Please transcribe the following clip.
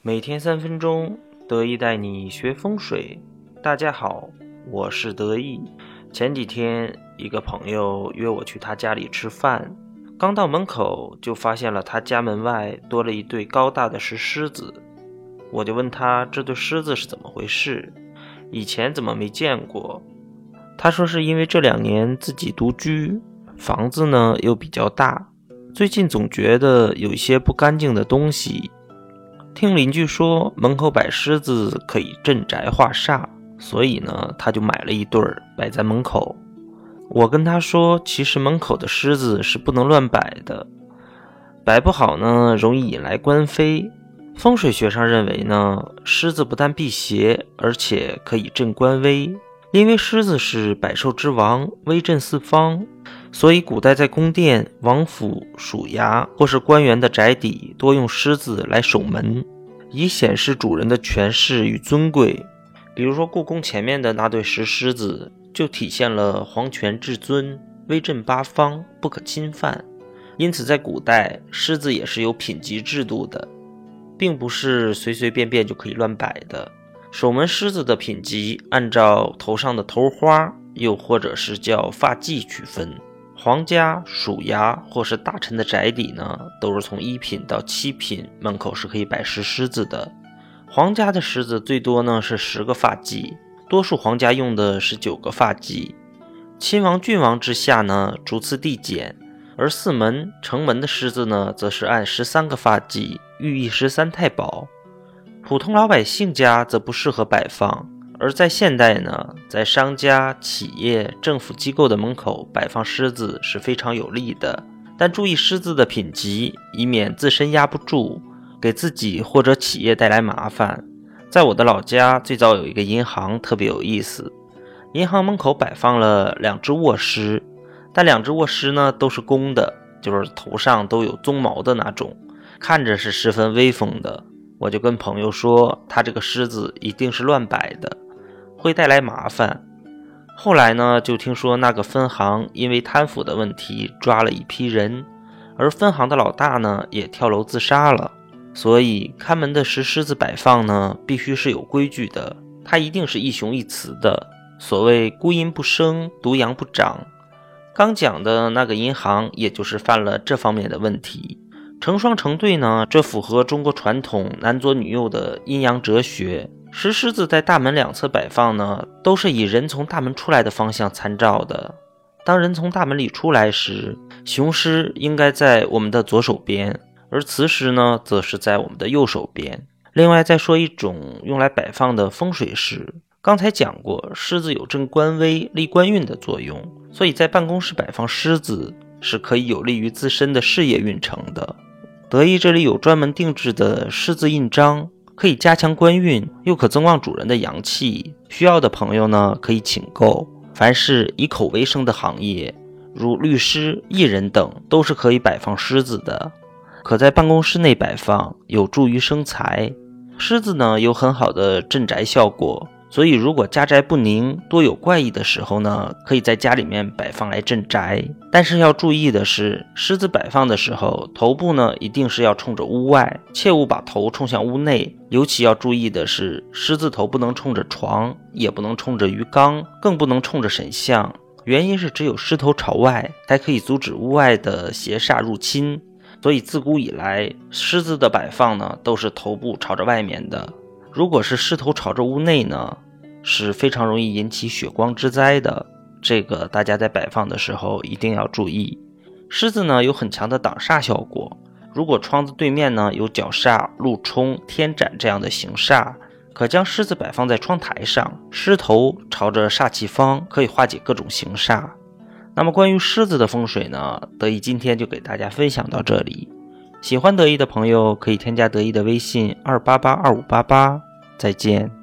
每天三分钟，得意带你学风水。大家好，我是得意。前几天，一个朋友约我去他家里吃饭，刚到门口就发现了他家门外多了一对高大的石狮子。我就问他这对狮子是怎么回事，以前怎么没见过？他说是因为这两年自己独居，房子呢又比较大，最近总觉得有一些不干净的东西。听邻居说门口摆狮子可以镇宅化煞，所以呢，他就买了一对儿摆在门口。我跟他说，其实门口的狮子是不能乱摆的，摆不好呢，容易引来官非。风水学上认为呢，狮子不但辟邪，而且可以镇官威，因为狮子是百兽之王，威震四方。所以，古代在宫殿、王府、署衙或是官员的宅邸，多用狮子来守门，以显示主人的权势与尊贵。比如说，故宫前面的那对石狮子，就体现了皇权至尊、威震八方、不可侵犯。因此，在古代，狮子也是有品级制度的，并不是随随便便就可以乱摆的。守门狮子的品级，按照头上的头花，又或者是叫发髻区分。皇家、属衙或是大臣的宅邸呢，都是从一品到七品，门口是可以摆石狮子的。皇家的狮子最多呢是十个发髻，多数皇家用的是九个发髻。亲王、郡王之下呢，逐次递减。而四门、城门的狮子呢，则是按十三个发髻，寓意十三太保。普通老百姓家则不适合摆放。而在现代呢，在商家、企业、政府机构的门口摆放狮子是非常有利的，但注意狮子的品级，以免自身压不住，给自己或者企业带来麻烦。在我的老家，最早有一个银行特别有意思，银行门口摆放了两只卧狮，但两只卧狮呢都是公的，就是头上都有鬃毛的那种，看着是十分威风的。我就跟朋友说，他这个狮子一定是乱摆的。会带来麻烦。后来呢，就听说那个分行因为贪腐的问题抓了一批人，而分行的老大呢也跳楼自杀了。所以看门的石狮子摆放呢，必须是有规矩的，它一定是一雄一雌的。所谓孤阴不生，独阳不长。刚讲的那个银行，也就是犯了这方面的问题。成双成对呢，这符合中国传统男左女右的阴阳哲学。石狮子在大门两侧摆放呢，都是以人从大门出来的方向参照的。当人从大门里出来时，雄狮应该在我们的左手边，而雌狮呢，则是在我们的右手边。另外，再说一种用来摆放的风水狮。刚才讲过，狮子有镇官威、立官运的作用，所以在办公室摆放狮子是可以有利于自身的事业运程的。德意这里有专门定制的狮子印章。可以加强官运，又可增旺主人的阳气。需要的朋友呢，可以请购。凡是以口为生的行业，如律师、艺人等，都是可以摆放狮子的。可在办公室内摆放，有助于生财。狮子呢，有很好的镇宅效果。所以，如果家宅不宁、多有怪异的时候呢，可以在家里面摆放来镇宅。但是要注意的是，狮子摆放的时候，头部呢一定是要冲着屋外，切勿把头冲向屋内。尤其要注意的是，狮子头不能冲着床，也不能冲着鱼缸，更不能冲着神像。原因是只有狮头朝外，才可以阻止屋外的邪煞入侵。所以自古以来，狮子的摆放呢，都是头部朝着外面的。如果是狮头朝着屋内呢，是非常容易引起血光之灾的。这个大家在摆放的时候一定要注意。狮子呢有很强的挡煞效果。如果窗子对面呢有角煞、路冲、天斩这样的形煞，可将狮子摆放在窗台上，狮头朝着煞气方，可以化解各种形煞。那么关于狮子的风水呢，得意今天就给大家分享到这里。喜欢得意的朋友可以添加得意的微信二八八二五八八。再见。